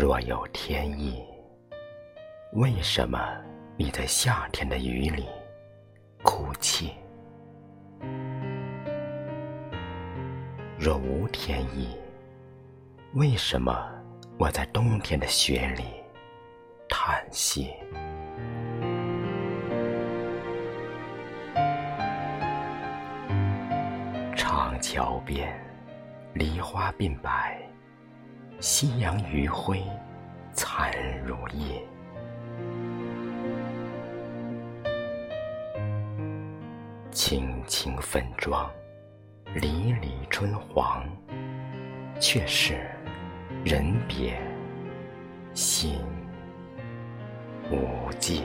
若有天意，为什么你在夏天的雨里哭泣？若无天意，为什么我在冬天的雪里叹息？长桥边，梨花鬓白，夕阳余晖残如夜。青青粉妆，离离春黄，却是人别心无际。